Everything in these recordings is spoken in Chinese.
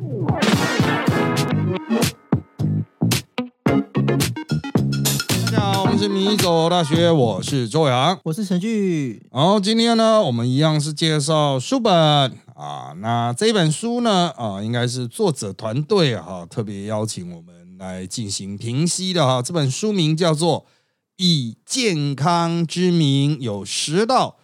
大家好，我们是米走大学，我是周阳。我是陈俊，然后今天呢，我们一样是介绍书本啊。那这本书呢，啊，应该是作者团队哈、特别邀请我们来进行评析的哈、这本书名叫做《以健康之名有十道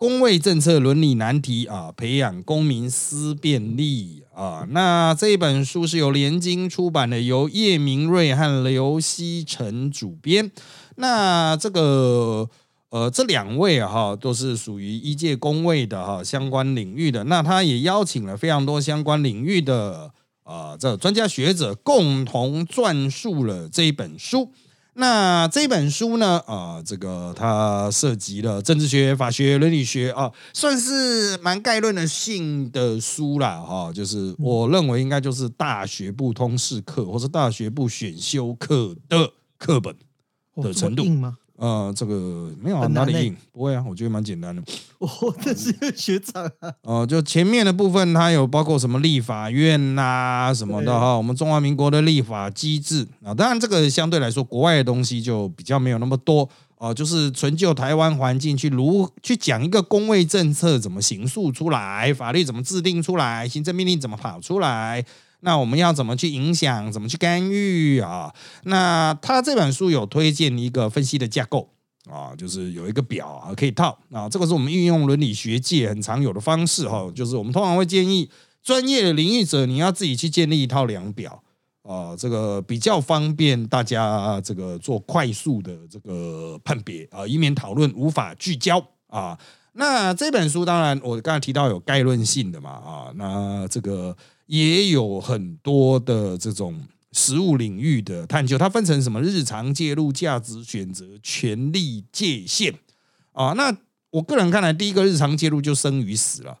公卫政策伦理难题啊，培养公民思辨力啊。那这本书是由联经出版的，由叶明瑞和刘希成主编。那这个呃，这两位哈都是属于医界公卫的哈相关领域的。那他也邀请了非常多相关领域的啊这专家学者共同撰述了这一本书。那这本书呢，啊，这个它涉及了政治学、法学、伦理学啊，算是蛮概论的性的书啦，哈、就是我认为应该就是大学部通识课或是大学部选修课的课本。的程度吗？呃，这个没有啊，很难欸哪里硬？不会啊，我觉得蛮简单的。我 这是学长啊，呃，就前面的部分，它有包括什么立法院呐、什么的对哈，我们中华民国的立法机制啊，当然这个相对来说，国外的东西就比较没有那么多哦、就是纯就台湾环境去如去讲一个公卫政策怎么行述出来，法律怎么制定出来，行政命令怎么跑出来。那我们要怎么去影响，怎么去干预啊？那他这本书有推荐一个分析的架构啊，就是有一个表啊可以套啊，这个是我们运用伦理学界很常有的方式哈、就是我们通常会建议专业的领域者你要自己去建立一套量表啊，这个比较方便大家这个做快速的这个判别啊，以免讨论无法聚焦啊。那这本书当然我刚才提到有概论性的嘛啊，那这个也有很多的这种实务领域的探究，它分成什么日常介入、价值选择、权利界限啊。那我个人看来，第一个日常介入就生与死了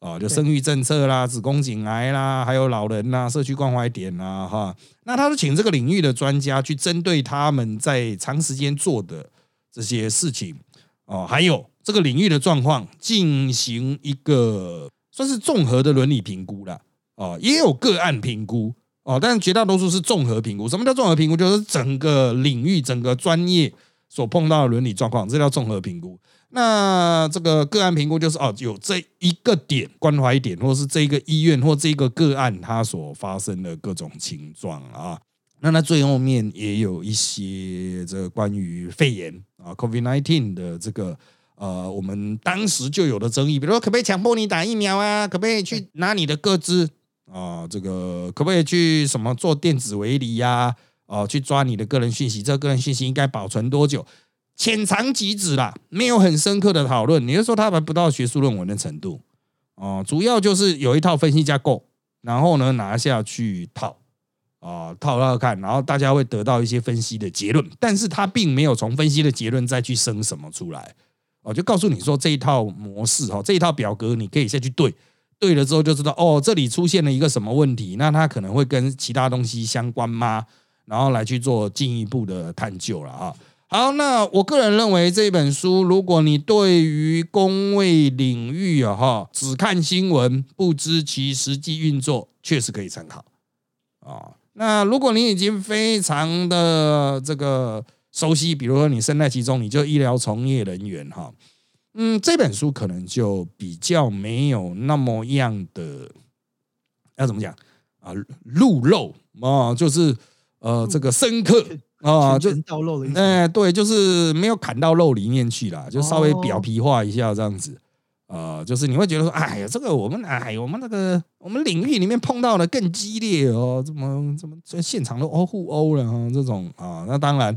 啊，就生育政策啦、子宫颈癌啦，还有老人啦、社区关怀点啦，哈。那他就请这个领域的专家去针对他们在长时间做的这些事情哦，还有这个领域的状况进行一个算是综合的伦理评估啦。哦，也有个案评估哦，但绝大多数是综合评估。什么叫综合评估？就是整个领域、整个专业所碰到的伦理状况，这叫综合评估。那这个个案评估就是哦，有这一个点关怀点，或是这一个医院或这一个个案它所发生的各种情状啊。那那最后面也有一些这个关于肺炎啊 （COVID nineteen） 的这个呃，我们当时就有的争议，比如说可不可以强迫你打疫苗啊？可不可以去拿你的个资啊？这个可不可以去什么做电子围篱呀？哦，去抓你的个人信息，这个个人信息应该保存多久？浅尝即止啦，没有很深刻的讨论。你是说他还不到学术论文的程度哦？主要就是有一套分析架构，然后呢拿下去套啊、套套看，然后大家会得到一些分析的结论，但是他并没有从分析的结论再去生什么出来哦，就告诉你说这一套模式哈，这一套表格你可以下去对。对了之后就知道哦，这里出现了一个什么问题，那它可能会跟其他东西相关吗？然后来去做进一步的探究了啊。好，那我个人认为这本书，如果你对于公卫领域啊哈，只看新闻不知其实际运作，确实可以参考啊。那如果你已经非常的这个熟悉，比如说你身在其中，你就医疗从业人员哈，嗯，这本书可能就比较没有那么样的要怎么讲啊，露肉啊，就是呃这个深刻啊，就全道漏的意思。哎、对，就是没有砍到肉里面去啦，就稍微表哦皮化一下这样子。呃，就是你会觉得说，哎呀，这个我们哎，我们那个我们领域里面碰到的更激烈哦，怎么怎么这现场都哦互殴了哈，这种啊，那当然，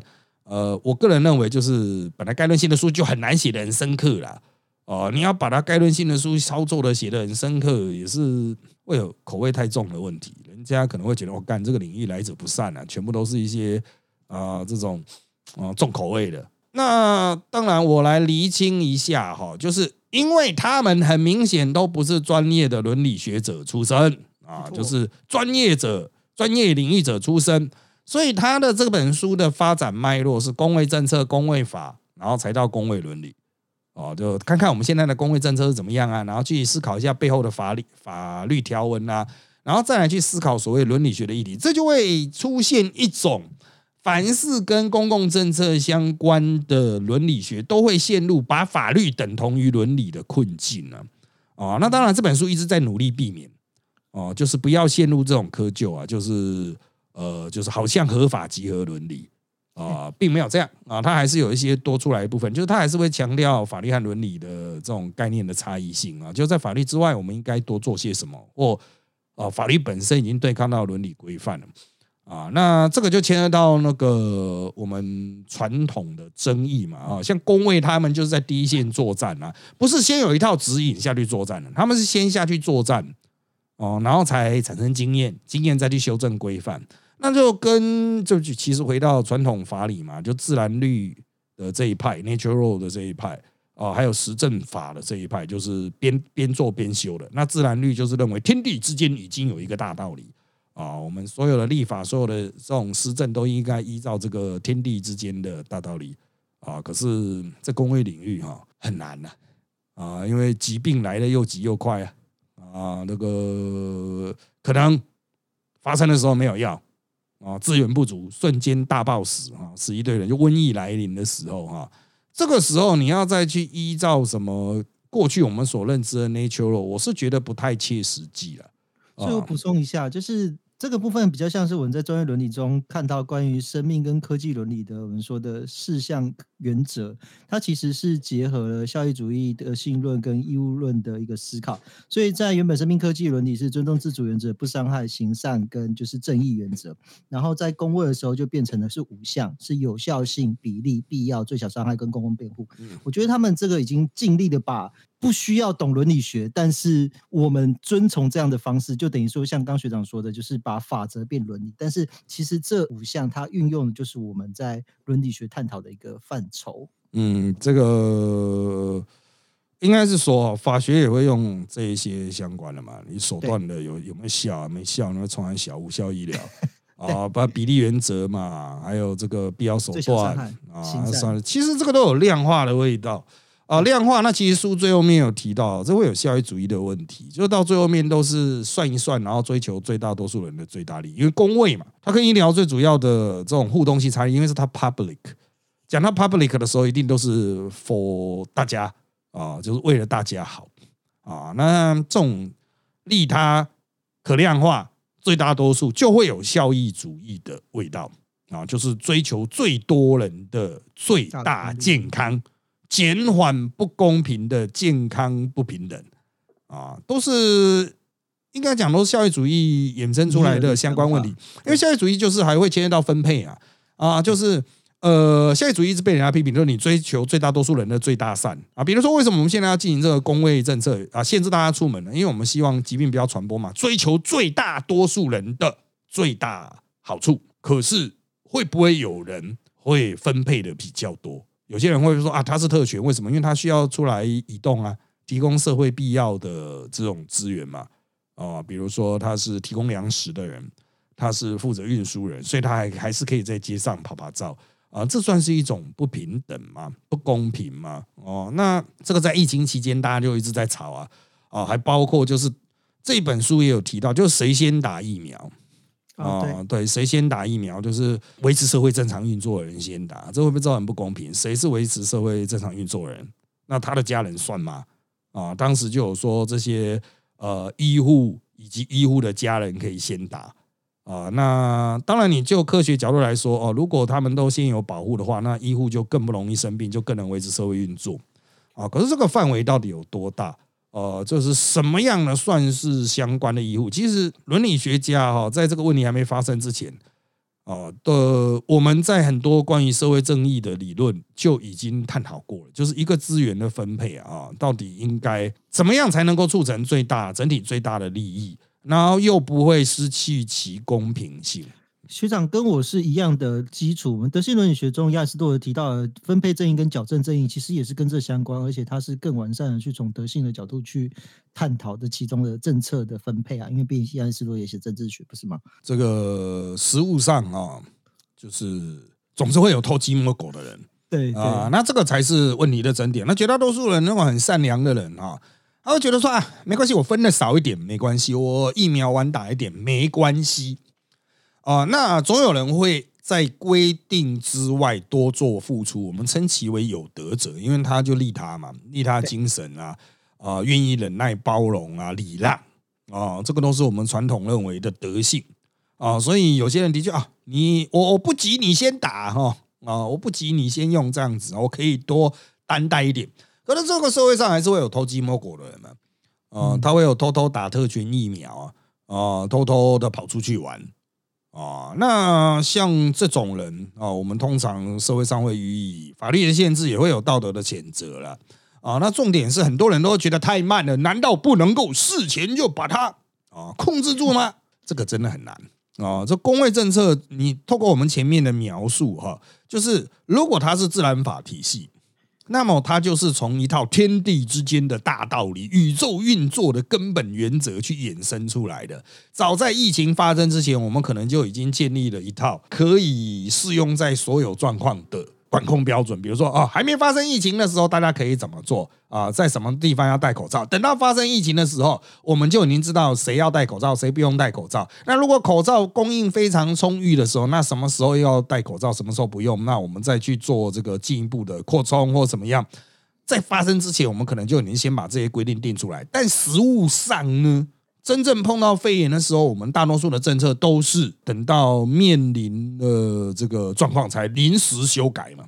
呃，我个人认为就是本来概论性的书就很难写的很深刻啦，哦、你要把它概论性的书操作的写的很深刻，也是会有口味太重的问题，人家可能会觉得我干这个领域来者不善啊，全部都是一些啊、这种啊、重口味的。那当然，我来厘清一下哈，就是因为他们很明显都不是专业的伦理学者出身啊，就是专业者、专业领域者出身，所以他的这本书的发展脉络是公卫政策、公卫法，然后才到公卫伦理。哦，就看看我们现在的公卫政策是怎么样啊，然后去思考一下背后的法律法律条文啊，然后再来去思考所谓伦理学的议题，这就会出现一种凡是跟公共政策相关的伦理学都会陷入把法律等同于伦理的困境啊。哦，那当然这本书一直在努力避免哦，就是不要陷入这种窠臼啊，就是呃，就是好像合法集合伦理。啊，并没有这样啊，它还是有一些多出来一部分，就是它还是会强调法律和伦理的这种概念的差异性啊，就在法律之外，我们应该多做些什么，或啊，法律本身已经对抗到伦理规范了啊，那这个就牵涉到那个我们传统的争议嘛啊，像工位他们就是在第一线作战啊，不是先有一套指引下去作战的，他们是先下去作战哦，然后才产生经验，经验再去修正规范。那就跟就其实回到传统法理嘛，就自然律的这一派，natural 的这一派啊，还有实证法的这一派，就是边边做边修的。那自然律就是认为天地之间已经有一个大道理啊，我们所有的立法、所有的这种施政都应该依照这个天地之间的大道理啊。可是这工位领域哈很难呐啊，因为疾病来的又急又快啊啊，那个可能发生的时候没有药。啊，资源不足，瞬间大暴死啊，死一堆人，就瘟疫来临的时候哈，这个时候你要再去依照什么过去我们所认知的 natural，我是觉得不太切实际了。所以我补充一下，就是。这个部分比较像是我们在专业伦理中看到关于生命跟科技伦理的我们说的四项原则，它其实是结合了效益主义的性论跟义务论的一个思考。所以在原本生命科技伦理是尊重自主原则、不伤害、行善跟就是正义原则，然后在公卫的时候就变成了是五项，是有效性、比例、必要、最小伤害跟公共辩护。我觉得他们这个已经尽力的把。不需要懂伦理学，但是我们遵从这样的方式，就等于说像刚学长说的，就是把法则变伦理。但是其实这五项它运用的就是我们在伦理学探讨的一个范畴。嗯，这个应该是说法学也会用这一些相关的嘛？你手段的有有没有效？没效，那从小无效医疗 啊，把比例原则嘛，还有这个必要手段啊，算了，其实这个都有量化的味道。啊，量化那其实书最后面有提到，这会有效益主义的问题，就到最后面都是算一算，然后追求最大多数人的最大利益。因为工位嘛，它跟医疗最主要的这种互动性差异，因为是它 public，讲到 public 的时候，一定都是 for 大家啊，就是为了大家好啊。那这种利他可量化最大多数，就会有效益主义的味道啊，就是追求最多人的最大健康。减缓不公平的健康不平等啊，都是应该讲都是效益主义衍生出来的相关问题。因为效益主义就是还会牵涉到分配啊啊，就是呃，效益主义一直被人家批评，就是你追求最大多数人的最大善啊。比如说，为什么我们现在要进行这个公卫政策啊，限制大家出门呢？因为我们希望疾病不要传播嘛，追求最大多数人的最大好处。可是会不会有人会分配的比较多？有些人会说啊，他是特权，为什么？因为他需要出来移动啊，提供社会必要的这种资源嘛。啊，比如说他是提供粮食的人，他是负责运输人，所以他还还是可以在街上跑跑照啊。这算是一种不平等吗？不公平吗？哦，那这个在疫情期间大家就一直在吵啊啊，还包括就是这本书也有提到，就是谁先打疫苗。啊，对，谁先打疫苗，就是维持社会正常运作的人先打，这会不会造成不公平？谁是维持社会正常运作人？那他的家人算吗？啊，当时就有说这些呃医护以及医护的家人可以先打啊。那当然，你就科学角度来说哦，如果他们都先有保护的话，那医护就更不容易生病，就更能维持社会运作啊。可是这个范围到底有多大？呃，就是什么样的算是相关的医护？其实伦理学家哈，在这个问题还没发生之前，啊的我们在很多关于社会正义的理论就已经探讨过了，就是一个资源的分配啊，到底应该怎么样才能够促成最大整体最大的利益，然后又不会失去其公平性。学长跟我是一样的基础。我们德性伦理学中，亚里士多德提到的分配正义跟矫正正义，其实也是跟这相关，而且它是更完善的去从德性的角度去探讨的其中的政策的分配啊。因为毕竟亚里士多德也是政治学，不是吗？这个实物上啊，就是总是会有偷鸡摸狗的人，对啊，那这个才是问题的整点。那绝大多数人那种很善良的人啊。他会觉得说啊，没关系，我分的少一点没关系，我疫苗晚打一点没关系啊。那总有人会在规定之外多做付出，我们称其为有德者，因为他就利他嘛，利他精神啊，啊，愿意忍耐包容啊，礼让啊，这个都是我们传统认为的德性啊。所以有些人的确啊，你我我不急，你先打哈啊，我不急，你先用这样子，我可以多担待一点。可是这个社会上还是会有偷鸡摸狗的人嘛，啊，他会有偷偷打特权疫苗啊，啊，偷偷的跑出去玩啊。那像这种人啊，我们通常社会上会予以法律的限制，也会有道德的谴责了啊。那重点是很多人都觉得太慢了，难道不能够事前就把它啊控制住吗？这个真的很难啊。这工位政策，你透过我们前面的描述哈，就是如果它是自然法体系。那么，它就是从一套天地之间的大道理、宇宙运作的根本原则去衍生出来的。早在疫情发生之前，我们可能就已经建立了一套可以适用在所有状况的。管控标准，比如说啊，还没发生疫情的时候，大家可以怎么做啊？在什么地方要戴口罩？等到发生疫情的时候，我们就已经知道谁要戴口罩，谁不用戴口罩。那如果口罩供应非常充裕的时候，那什么时候要戴口罩，什么时候不用？那我们再去做这个进一步的扩充或怎么样？在发生之前，我们可能就已经先把这些规定定出来。但实物上呢？真正碰到肺炎的时候，我们大多数的政策都是等到面临了这个状况才临时修改嘛。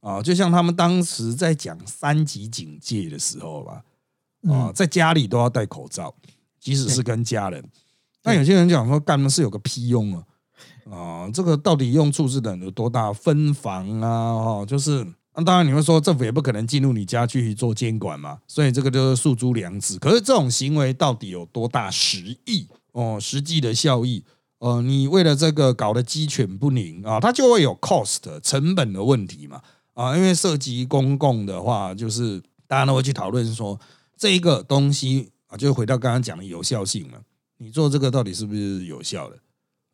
啊，就像他们当时在讲三级警戒的时候吧，啊，在家里都要戴口罩，即使是跟家人。那有些人讲说，干的是有个屁用啊？啊，这个到底用处是等有多大？分房啊，哈，就是。那当然，你会说政府也不可能进入你家去做监管嘛，所以这个就是诉诸良知。可是这种行为到底有多大实益哦？实际的效益，呃，你为了这个搞得鸡犬不宁啊，它就会有 cost 成本的问题嘛啊，因为涉及公共的话，就是大家都会去讨论说这一个东西啊，就回到刚刚讲的有效性了。你做这个到底是不是有效的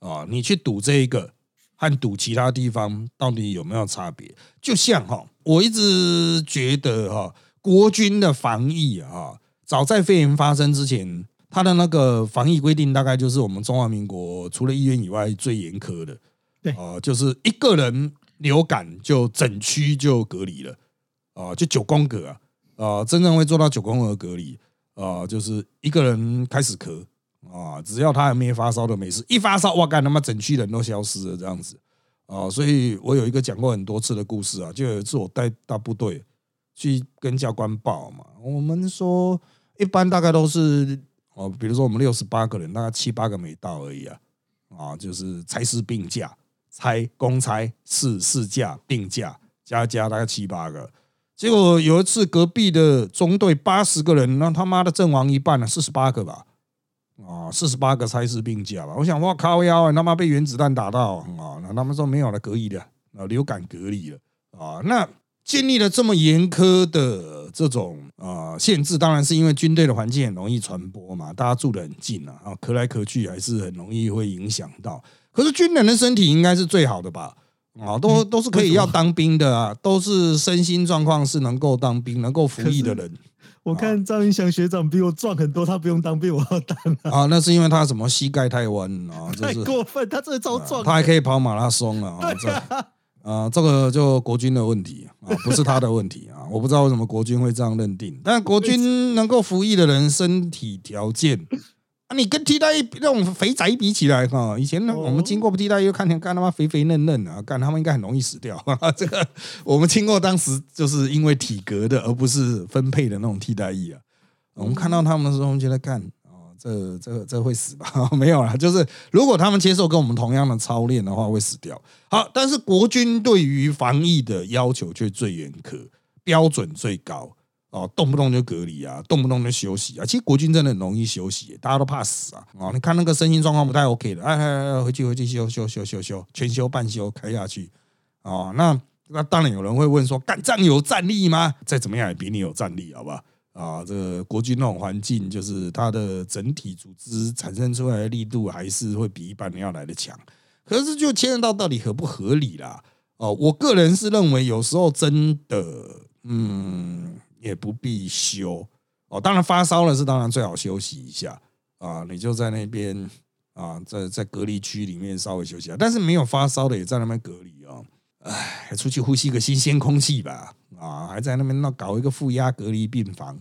啊？你去赌这一个。和赌其他地方到底有没有差别？就像哈，我一直觉得哈，国军的防疫啊，早在肺炎发生之前，他的那个防疫规定大概就是我们中华民国除了医院以外最严苛的。对啊，就是一个人流感就整区就隔离了啊，就九宫格啊啊，真正会做到九宫格隔离啊，就是一个人开始咳。啊，只要他还没发烧的没事，一发烧，哇干他妈整区人都消失了这样子啊！所以我有一个讲过很多次的故事啊，就有一次我带大部队去跟教官报嘛，我们说一般大概都是哦，比如说我们六十八个人，大概七八个没到而已啊，啊，就是差事病假、差公差、事事假、病假加加大概七八个，结果有一次隔壁的中队八十个人，那他妈的阵亡一半了，四十八个吧。啊，四十八个差事病假吧，我想哇靠腰，他妈被原子弹打到啊！那他们说没有了，隔离了啊，流感隔离了啊。那建立了这么严苛的这种啊限制，当然是因为军队的环境很容易传播嘛，大家住得很近啊，啊，咳来咳去还是很容易会影响到。可是军人的身体应该是最好的吧？啊，都都是可以要当兵的啊，都是身心状况是能够当兵、能够服役的人。我看张云祥学长比我壮很多，他不用当兵，我要当啊！那是因为他什么膝盖太弯啊，太过分，他真的超壮，他还可以跑马拉松了啊，这个就国军的问题啊，不是他的问题啊！我不知道为什么国军会这样认定，但国军能够服役的人身体条件。啊，你跟替代役那种肥宅比起来哈，以前呢，我们经过替代役，看见干他妈肥肥嫩嫩啊，干他们应该很容易死掉。这个我们经过当时就是因为体格的，而不是分配的那种替代役啊。我们看到他们的时候，我们觉得干啊，这这这会死吧？没有啦，就是如果他们接受跟我们同样的操练的话，会死掉。好，但是国军对于防疫的要求却最严苛，标准最高。哦，动不动就隔离啊，动不动就休息啊。其实国军真的很容易休息，大家都怕死啊。哦，你看那个身心状况不太 OK 的，哎，回去回去休休休休休，全休半休开下去。哦，那那当然有人会问说，干仗有战力吗？再怎么样也比你有战力，好吧？啊，这个国军那种环境，就是它的整体组织产生出来的力度，还是会比一般人要来的强。可是就牵涉到到底合不合理啦。哦，我个人是认为有时候真的，嗯。也不必修哦，当然发烧了是当然最好休息一下啊，你就在那边啊，在在隔离区里面稍微休息一下。但是没有发烧的也在那边隔离啊，哎，出去呼吸个新鲜空气吧啊，还在那边那搞一个负压隔离病房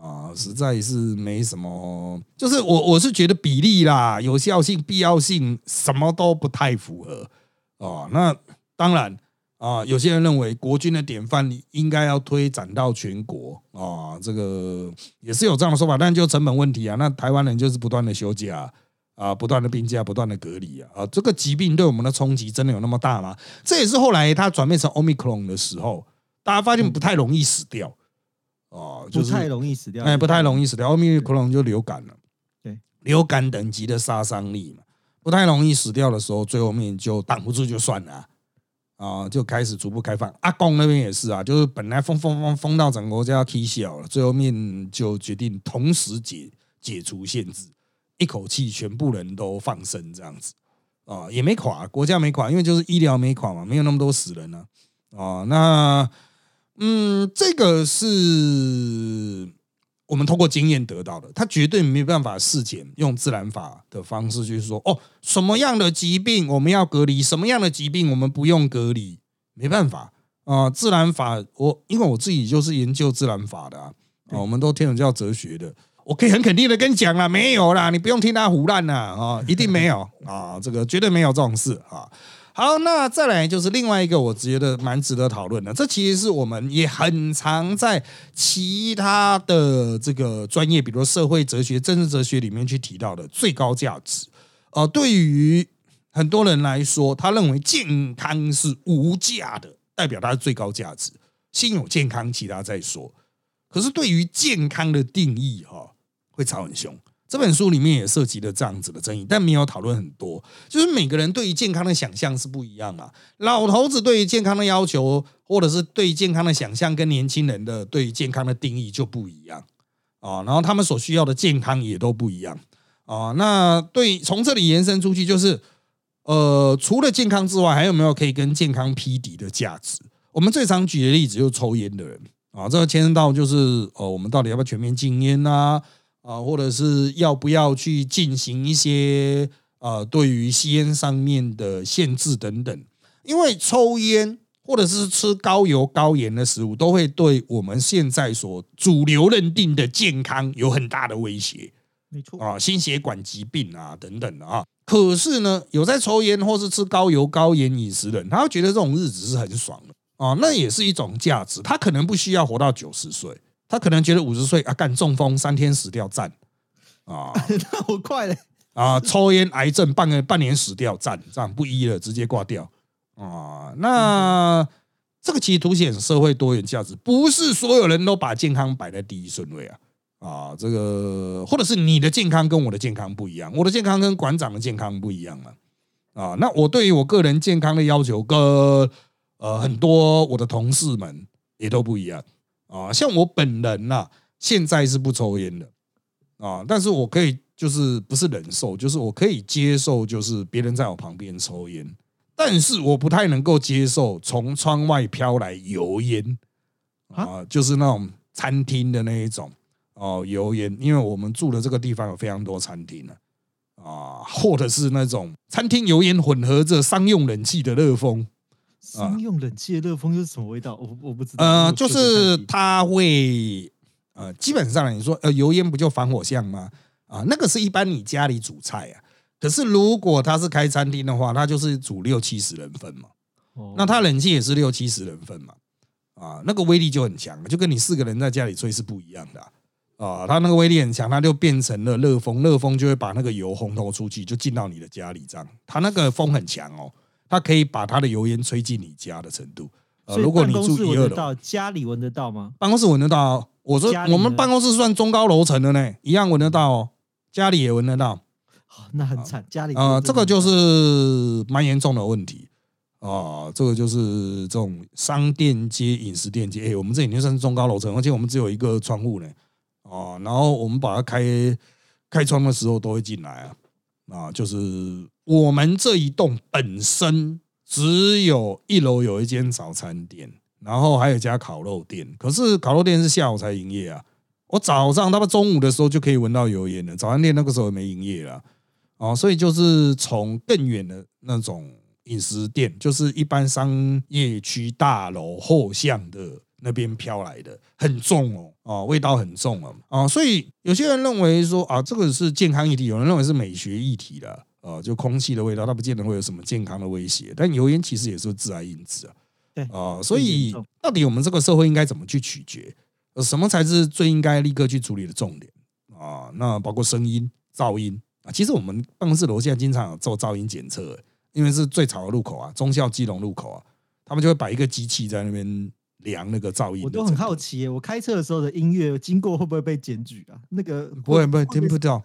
啊，实在是没什么，就是我我是觉得比例啦、有效性、必要性什么都不太符合哦。那当然。啊，有些人认为国军的典范应该要推展到全国啊，这个也是有这样的说法，但就成本问题啊，那台湾人就是不断的休假啊，不断的病假，不断的隔离啊，啊，这个疾病对我们的冲击真的有那么大吗？这也是后来它转变成 omicron 的时候，大家发现不太容易死掉哦，不太容易死掉，哎，不太容易死掉，omicron 就流感了，对，流感等级的杀伤力嘛，不太容易死掉的时候，最后面就挡不住就算了。啊，啊就开始逐步开放。阿公那边也是啊，就是本来封封封封到整个国家踢小了，最后面就决定同时解解除限制，一口气全部人都放生这样子啊，也没垮，国家没垮，因为就是医疗没垮嘛，没有那么多死人呢。啊，那嗯，这个是。我们通过经验得到的，他绝对没办法事检用自然法的方式去说哦，什么样的疾病我们要隔离，什么样的疾病我们不用隔离，没办法啊。自然法，我因为我自己就是研究自然法的啊，我们都天主教哲学的，我可以很肯定的跟你讲了，没有啦，你不用听他胡乱啦啊，一定没有啊，这个绝对没有这种事啊。好，那再来就是另外一个，我觉得蛮值得讨论的。这其实是我们也很常在其他的这个专业，比如社会哲学、政治哲学里面去提到的最高价值。呃，对于很多人来说，他认为健康是无价的，代表它是最高价值。先有健康，其他再说。可是对于健康的定义，哈，会吵很凶。这本书里面也涉及了这样子的争议，但没有讨论很多。就是每个人对于健康的想象是不一样啊。老头子对于健康的要求，或者是对于健康的想象，跟年轻人的对于健康的定义就不一样啊。然后他们所需要的健康也都不一样啊。那对从这里延伸出去，就是呃，除了健康之外，还有没有可以跟健康匹敌的价值？我们最常举的例子就是抽烟的人啊，这个牵涉到就是呃，我们到底要不要全面禁烟啊？啊，或者是要不要去进行一些呃，对于吸烟上面的限制等等？因为抽烟或者是吃高油高盐的食物，都会对我们现在所主流认定的健康有很大的威胁。没错啊，心血管疾病啊等等的啊。可是呢，有在抽烟或是吃高油高盐饮食的人，他会觉得这种日子是很爽的啊，那也是一种价值。他可能不需要活到九十岁。他可能觉得五十岁啊，干中风三天死掉赞啊，那好快嘞啊！抽烟癌症半个半年死掉赞，这样不医了，直接挂掉啊！那这个其实凸显社会多元价值，不是所有人都把健康摆在第一顺位啊啊！这个或者是你的健康跟我的健康不一样，我的健康跟馆长的健康不一样嘛啊！那我对于我个人健康的要求跟呃很多我的同事们也都不一样。啊，像我本人呐，现在是不抽烟的啊，但是我可以就是不是忍受，就是我可以接受，就是别人在我旁边抽烟，但是我不太能够接受从窗外飘来油烟啊，就是那种餐厅的那一种哦油烟，因为我们住的这个地方有非常多餐厅呢啊，或者是那种餐厅油烟混合着商用冷气的热风。商用冷气的热风又是什么味道？我我不知道。呃，就是它会呃，基本上你说呃，油烟不就防火巷吗？啊，那个是一般你家里煮菜啊。可是如果他是开餐厅的话，他就是煮六七十人份嘛。哦。那他冷气也是六七十人份嘛。啊，那个威力就很强，就跟你四个人在家里吹是不一样的啊。它那个威力很强，它就变成了热风，热风就会把那个油烘透出去，就进到你的家里这样。它那个风很强哦。它可以把它的油烟吹进你家的程度。呃，如果你住一二楼，家里闻得到吗？办公室闻得到。我说我们办公室算中高楼层的呢，一样闻得到哦。家里也闻得到。那很惨，家里啊，这个就是蛮严重的问题啊。这个就是这种商店街、饮食店街。哎，我们这已经算是中高楼层，而且我们只有一个窗户呢。哦，然后我们把它开开窗的时候都会进来啊。啊，就是我们这一栋本身只有一楼有一间早餐店，然后还有一家烤肉店。可是烤肉店是下午才营业啊。我早上他们中午的时候就可以闻到油烟了，早餐店那个时候没营业了，哦，所以就是从更远的那种饮食店，就是一般商业区大楼后巷的那边飘来的，很重哦，哦，味道很重哦，哦，所以有些人认为说啊，这个是健康议题，有人认为是美学议题的，呃，就空气的味道，它不见得会有什么健康的威胁，但油烟其实也是致癌因子啊。对啊，所以到底我们这个社会应该怎么去取决？呃，什么才是最应该立刻去处理的重点啊？那包括声音、噪音啊。其实我们办公室楼下经常有做噪音检测，因为是最吵的路口啊，中校基隆路口啊，他们就会摆一个机器在那边量那个噪音。我都很好奇，我开车的时候的音乐经过会不会被检举啊？那个不会，不会听不到。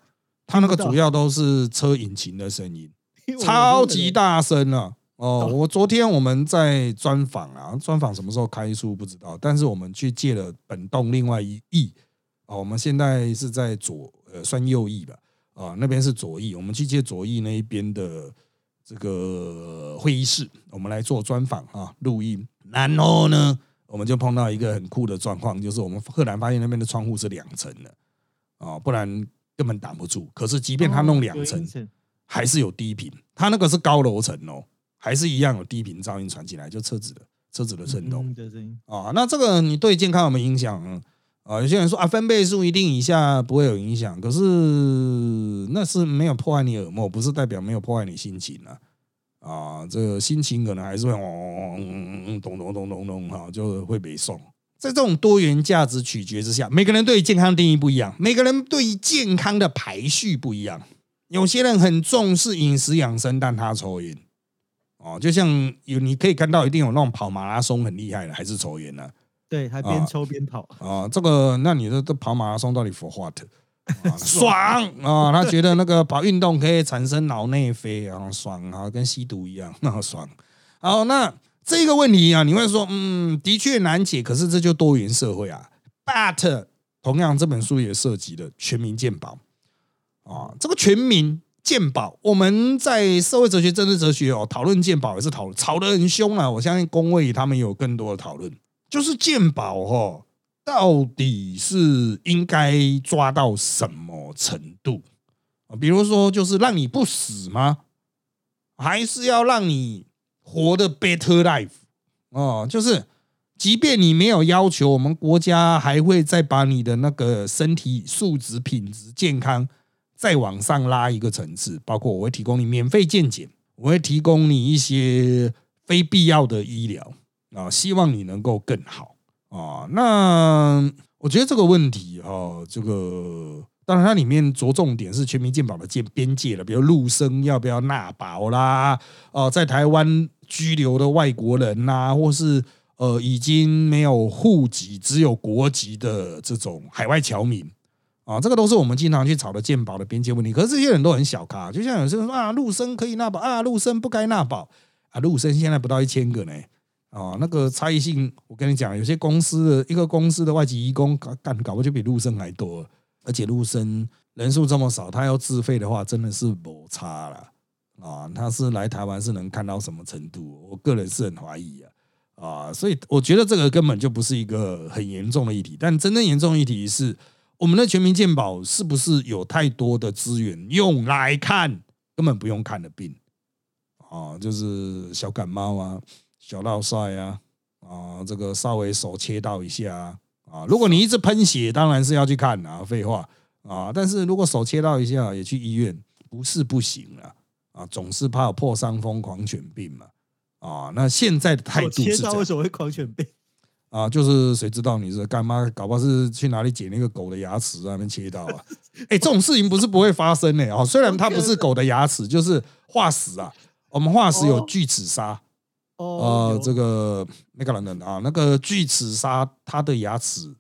它那个主要都是车引擎的声音，超级大声啊！哦，我昨天我们在专访啊，专访什么时候开出不知道，但是我们去借了本栋另外一翼啊，我们现在是在左呃算右翼吧啊，那边是左翼，我们去借左翼那一边的这个会议室，我们来做专访啊录音，然后呢，我们就碰到一个很酷的状况，就是我们赫然发现那边的窗户是两层的啊，不然根本挡不住，可是即便他弄两层，还是有低频，他那个是高楼层哦。还是一样有低频噪音传进来，就车子的车子的震动啊。那这个你对健康有没有影响啊？有些人说啊，分贝数一定以下不会有影响，可是那是没有破坏你耳膜，不是代表没有破坏你心情啊。啊，这个心情可能还是会嗡咚咚咚咚咚哈，就会被送。在这种多元价值取决之下，每个人对健康定义不一样，每个人对健康的排序不一样。有些人很重视饮食养生，但他抽烟。哦，就像有你可以看到，一定有那种跑马拉松很厉害的，还是抽烟呢？对，还边抽边跑啊。这个，那你的这跑马拉松到底 for what？爽啊！他觉得那个跑运动可以产生脑内啡啊，爽啊，跟吸毒一样，那爽。好，那这个问题啊，你会说，嗯，的确难解，可是这就多元社会啊。But 同样，这本书也涉及了全民健保啊，这个全民。鉴宝，我们在社会哲学、政治哲学哦，讨论鉴宝也是讨论吵得很凶啊。我相信工位他们有更多的讨论，就是鉴宝哦，到底是应该抓到什么程度？比如说，就是让你不死吗？还是要让你活得 better life 哦？就是即便你没有要求，我们国家还会再把你的那个身体素质、品质、健康。再往上拉一个层次，包括我会提供你免费健检，我会提供你一些非必要的医疗啊，希望你能够更好啊。那我觉得这个问题哈，这个当然它里面着重点是全民健保的界边界了，比如陆生要不要纳保啦，哦，在台湾居留的外国人呐，或是呃已经没有户籍只有国籍的这种海外侨民。啊，这个都是我们经常去吵的鉴宝的边界问题。可是这些人都很小咖，就像有些人说啊，陆生可以纳保啊，陆生不该纳保啊，陆生现在不到一千个呢。啊，那个差异性，我跟你讲，有些公司的一个公司的外籍义工干搞不就比陆生还多，而且陆生人数这么少，他要自费的话，真的是没差了啊。他是来台湾是能看到什么程度？我个人是很怀疑啊。啊，所以我觉得这个根本就不是一个很严重的议题，但真正严重议题是。我们的全民健保是不是有太多的资源用来看根本不用看的病啊？就是小感冒啊、小落晒啊啊，这个稍微手切到一下啊。如果你一直喷血，当然是要去看啊，废话啊。但是如果手切到一下也去医院，不是不行了啊，总是怕有破伤风狂犬病嘛啊。那现在的态度是切到为什么会狂犬病？啊，就是谁知道你是干妈？搞不好是去哪里捡那个狗的牙齿啊？那边切到啊？哎，这种事情不是不会发生的啊。虽然它不是狗的牙齿，就是化石啊。我们化石有锯齿鲨，呃，这个那个人啊，那个巨齿鲨，它的牙齿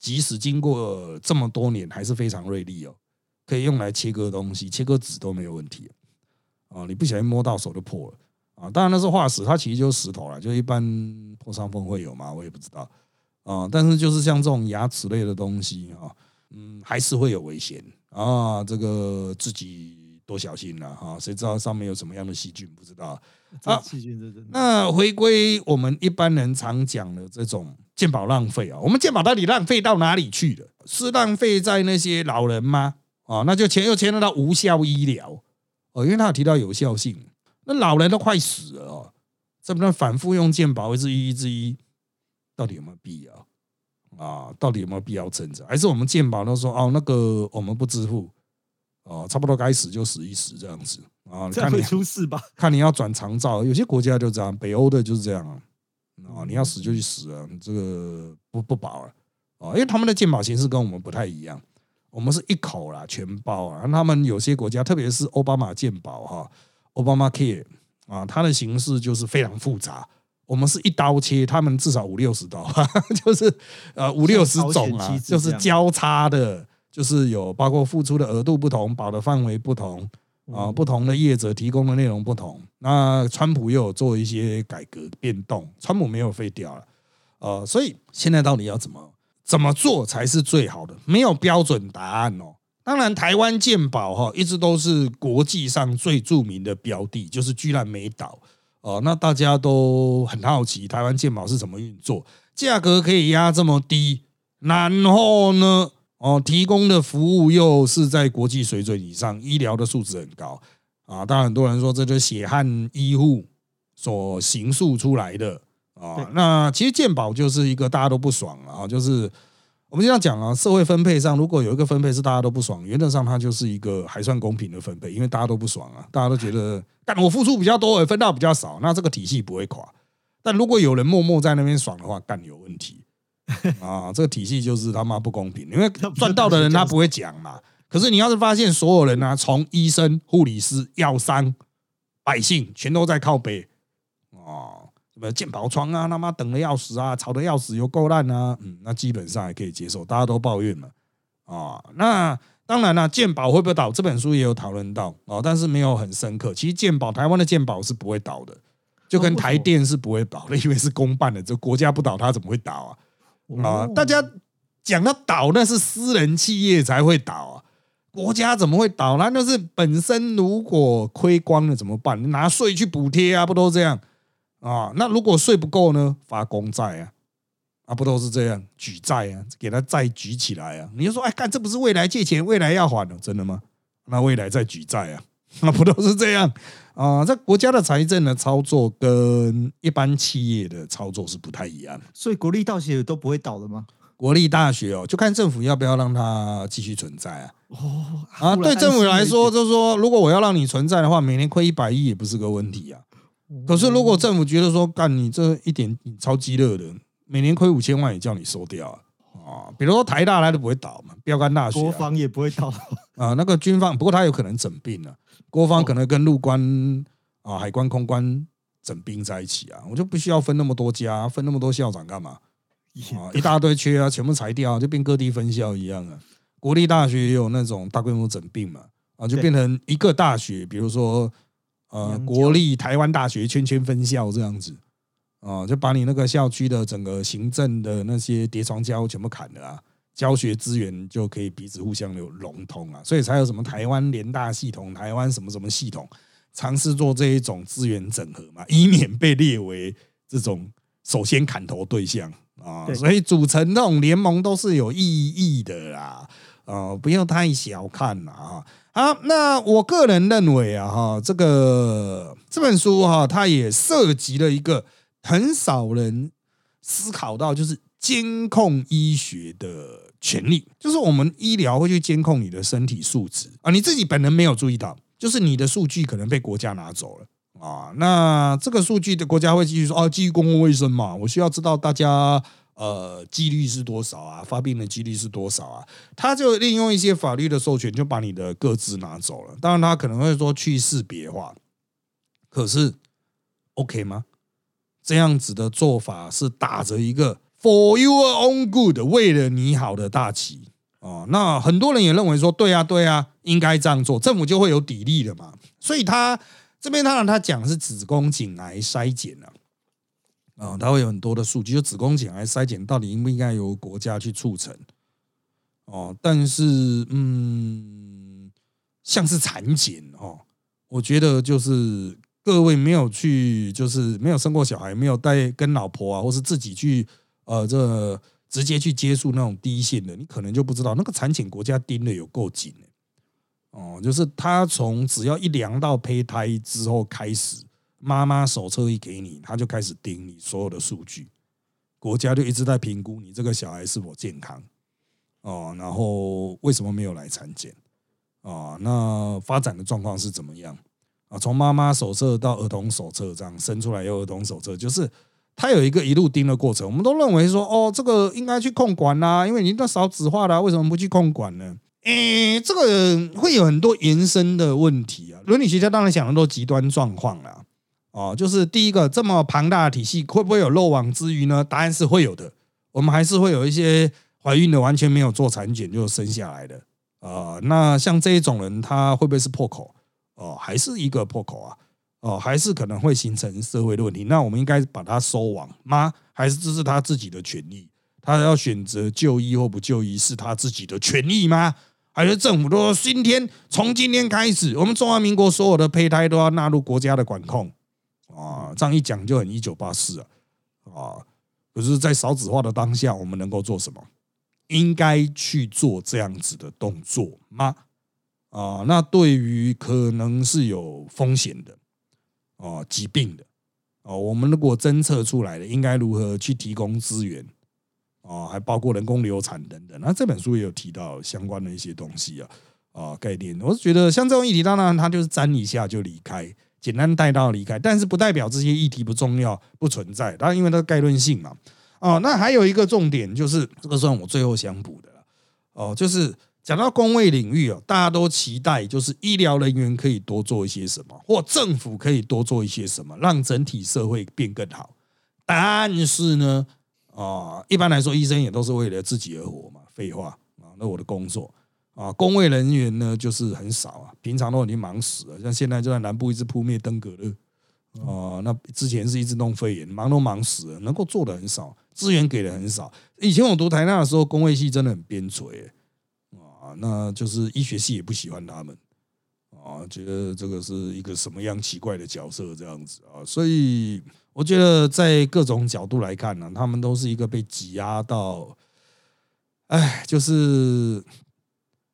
即使经过这么多年，还是非常锐利哦，可以用来切割东西，切割纸都没有问题。啊，你不小心摸到手就破了。啊，当然那是化石，它其实就是石头了，就一般破伤风会有吗？我也不知道啊。但是就是像这种牙齿类的东西啊，嗯，还是会有危险啊。这个自己多小心了哈，谁知道上面有什么样的细菌？不知道。这细菌这真的。那回归我们一般人常讲的这种健保浪费啊，我们健保到底浪费到哪里去了？是浪费在那些老人吗？啊，那就牵又牵扯到无效医疗哦，因为他有提到有效性，那老人都快死了哦，这么反复用健保一治一之一，到底有没有必要？啊，到底有没有必要撑着？还是我们健保都说哦，那个我们不支付哦，差不多该死就死一死这样子啊？这样会出事吧？看你要转长照，有些国家就这样，北欧的就是这样啊。啊，你要死就去死啊，这个不不保了啊，因为他们的健保形式跟我们不太一样。我们是一口啦，全包啊。他们有些国家，特别是奥巴马健保哈，奥巴马 Care 啊，它的形式就是非常复杂。我们是一刀切，他们至少五六十刀，就是呃五六十种啊，就是交叉的，就是有包括付出的额度不同，保的范围不同啊，不同的业者提供的内容不同。那川普又有做一些改革变动，川普没有废掉了，呃，所以现在到底要怎么？怎么做才是最好的？没有标准答案哦。当然，台湾健保哈一直都是国际上最著名的标的，就是居然没倒哦。那大家都很好奇，台湾健保是怎么运作？价格可以压这么低，然后呢，哦，提供的服务又是在国际水准以上，医疗的素质很高啊。当然，很多人说这就是血汗医护所形塑出来的。啊，那其实健保就是一个大家都不爽啊，就是我们这样讲啊，社会分配上如果有一个分配是大家都不爽，原则上它就是一个还算公平的分配，因为大家都不爽啊，大家都觉得干我付出比较多，而分到比较少，那这个体系不会垮。但如果有人默默在那边爽的话，干有问题 啊，这个体系就是他妈不公平，因为赚到的人他不会讲嘛。可是你要是发现所有人呢，从医生、护理师、药商、百姓全都在靠北啊。什么健保窗啊，他妈等的要死啊，吵的要死又够烂啊，嗯，那基本上还可以接受，大家都抱怨了啊。那当然了，健保会不会倒？这本书也有讨论到哦，但是没有很深刻。其实健保，台湾的健保是不会倒的，就跟台电是不会倒的，因为是公办的，这国家不倒，它怎么会倒啊？啊，大家讲到倒，那是私人企业才会倒啊，国家怎么会倒？那就是本身如果亏光了怎么办？拿税去补贴啊，不都这样？啊，那如果税不够呢？发公债啊，啊，不都是这样举债啊，给他债举起来啊？你就说，哎，干这不是未来借钱，未来要还的，真的吗？那未来再举债啊，那 不都是这样啊？这国家的财政的操作跟一般企业的操作是不太一样。所以国立大学都不会倒的吗？国立大学哦，就看政府要不要让它继续存在啊。哦，啊，对政府来说，就是说，如果我要让你存在的话，每年亏一百亿也不是个问题啊。可是，如果政府觉得说干你这一点超激热的，每年亏五千万也叫你收掉啊！啊，比如说台大来都不会倒嘛，标杆大学，国防也不会倒 啊。那个军方，不过他有可能整并了，国防可能跟陆关啊、海关、空关整并在一起啊，我就不需要分那么多家，分那么多校长干嘛？啊，一大堆缺啊，全部裁掉，就变各地分校一样啊。国立大学也有那种大规模整并嘛，啊，就变成一个大学，比如说。呃，国立台湾大学圈圈分校这样子啊，就把你那个校区的整个行政的那些叠床胶全部砍了啊，教学资源就可以彼此互相有融通啊，所以才有什么台湾联大系统、台湾什么什么系统，尝试做这一种资源整合嘛，以免被列为这种首先砍头对象啊，所以组成那种联盟都是有意义的啦，啊，不要太小看了啊。好，那我个人认为啊，哈，这个这本书哈，它也涉及了一个很少人思考到，就是监控医学的权利，就是我们医疗会去监控你的身体素质啊，你自己本人没有注意到，就是你的数据可能被国家拿走了啊，那这个数据的国家会继续说，哦，基于公共卫生嘛，我需要知道大家。呃，几率是多少啊？发病的几率是多少啊？他就利用一些法律的授权，就把你的个资拿走了。当然，他可能会说去识别化，可是 OK 吗？这样子的做法是打着一个 For your own good，为了你好的大旗哦。那很多人也认为说，对啊，对啊，应该这样做，政府就会有底力了嘛。所以他这边他让他讲是子宫颈癌筛检啊。啊，它会有很多的数据，就子宫颈癌筛检到底应不应该由国家去促成？哦，但是嗯，像是产检哦，我觉得就是各位没有去，就是没有生过小孩，没有带跟老婆啊，或是自己去呃这直接去接触那种第一线的，你可能就不知道那个产检国家盯的有够紧哦，就是他从只要一量到胚胎之后开始，妈妈手册一给你，他就开始盯你所有的数据，国家就一直在评估你这个小孩是否健康。哦，然后为什么没有来产检？啊？那发展的状况是怎么样？啊？从妈妈手册到儿童手册这样生出来有儿童手册，就是他有一个一路盯的过程。我们都认为说，哦，这个应该去控管啦，因为你都少子化啦，为什么不去控管呢？诶，这个会有很多延伸的问题啊。伦理学家当然想的都极端状况啦。哦，就是第一个这么庞大的体系，会不会有漏网之鱼呢？答案是会有的。我们还是会有一些怀孕的完全没有做产检就生下来的啊。那像这一种人，他会不会是破口？哦，还是一个破口啊？哦，还是可能会形成社会的问题。那我们应该把它收网吗？还是这是他自己的权利？他要选择就医或不就医是他自己的权利吗？还是政府都说今天从今天开始，我们中华民国所有的胚胎都要纳入国家的管控啊？这样一讲就很一九八四啊啊！可是，在少子化的当下，我们能够做什么？应该去做这样子的动作吗？啊，那对于可能是有风险的啊疾病的啊，我们如果侦测出来了，应该如何去提供资源？啊，还包括人工流产等等。那这本书也有提到相关的一些东西啊啊概念。我是觉得像这种议题，当然它就是沾一下就离开，简单带到离开，但是不代表这些议题不重要、不存在。当然，因为它概论性嘛。哦，那还有一个重点就是，这个算我最后想补的了。哦，就是讲到工位领域哦，大家都期待就是医疗人员可以多做一些什么，或政府可以多做一些什么，让整体社会变更好。但是呢？啊，一般来说，医生也都是为了自己而活嘛。废话啊，那我的工作啊，工位人员呢就是很少啊，平常都已经忙死了。像现在就在南部一直扑灭登革热啊，那之前是一直弄肺炎，忙都忙死了，能够做的很少，资源给的很少。以前我读台大的时候，工位系真的很边陲啊，那就是医学系也不喜欢他们啊，觉得这个是一个什么样奇怪的角色这样子啊，所以。我觉得在各种角度来看呢，他们都是一个被挤压到，哎，就是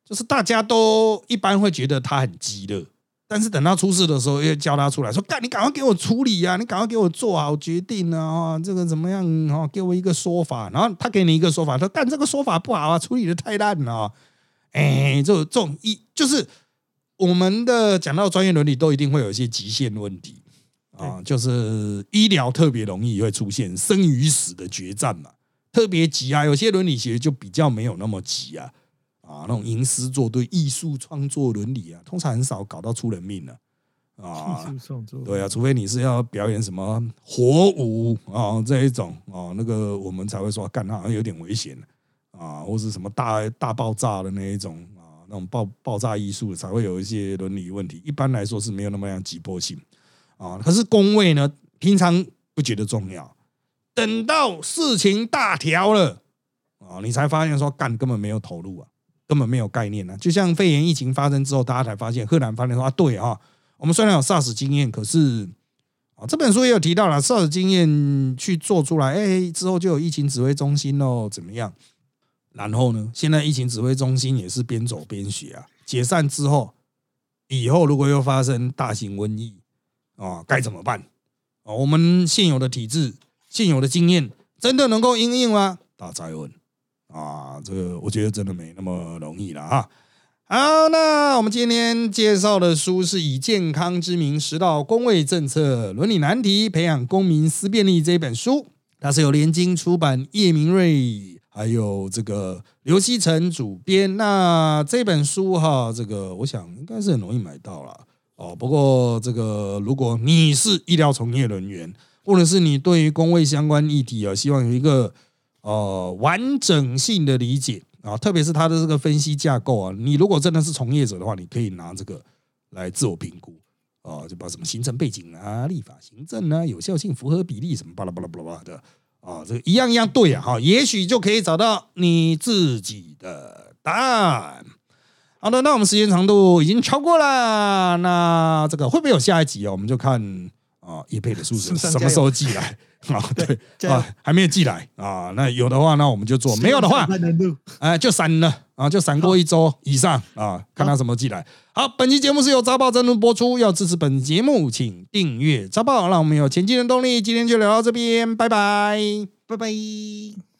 就是大家都一般会觉得他很急的，但是等他出事的时候，又叫他出来说：“干，你赶快给我处理呀，你赶快给我做好决定啊，这个怎么样啊？给我一个说法。”然后他给你一个说法，他干这个说法不好啊，处理的太烂了。哎，这这种一就是我们的讲到专业伦理，都一定会有一些极限问题。啊，就是医疗特别容易会出现生与死的决战嘛，特别急啊。有些伦理学就比较没有那么急啊，啊，那种吟诗作对、艺术创作伦理啊，通常很少搞到出人命的啊。艺术创作，对啊，除非你是要表演什么火舞啊这一种啊，那个我们才会说干，那好像有点危险啊，啊或是什么大大爆炸的那一种啊，那种爆爆炸艺术才会有一些伦理问题。一般来说是没有那么样急迫性。啊，可是工位呢，平常不觉得重要，等到事情大条了啊，你才发现说干根本没有投入啊，根本没有概念啊。就像肺炎疫情发生之后，大家才发现，赫然发现说啊，对啊，我们虽然有 SARS 经验，可是，这本书也有提到了 SARS 经验去做出来，哎，之后就有疫情指挥中心喽，怎么样？然后呢，现在疫情指挥中心也是边走边学啊。解散之后，以后如果又发生大型瘟疫，啊，该怎么办？啊，我们现有的体制、现有的经验，真的能够应应吗？大灾问啊，这个我觉得真的没那么容易了啊。好，那我们今天介绍的书是以健康之名，十道公卫政策伦理难题，培养公民思辨力这本书，它是由联经出版，叶明瑞还有这个刘希成主编。那这本书哈，这个我想应该是很容易买到了。哦，不过这个，如果你是医疗从业人员，或者是你对于工位相关议题啊，希望有一个呃完整性的理解啊，特别是它的这个分析架构啊，你如果真的是从业者的话，你可以拿这个来自我评估啊，就把什么行政背景啊、立法行政啊、有效性、符合比例什么巴拉巴拉巴拉巴拉的啊，这个一样一样对啊，哈，也许就可以找到你自己的答案。好的，那我们时间长度已经超过了，那这个会不会有下一集哦？我们就看啊，叶佩的数字什么时候寄来 啊？对啊，还没有寄来啊。那有的话，那我们就做；没有的话，哎，就闪了啊，就闪过一周以上啊，看他什么寄来。好，本期节目是由扎报争论播出，要支持本节目，请订阅扎报，让我们有前进的动力。今天就聊到这边，拜拜，拜拜。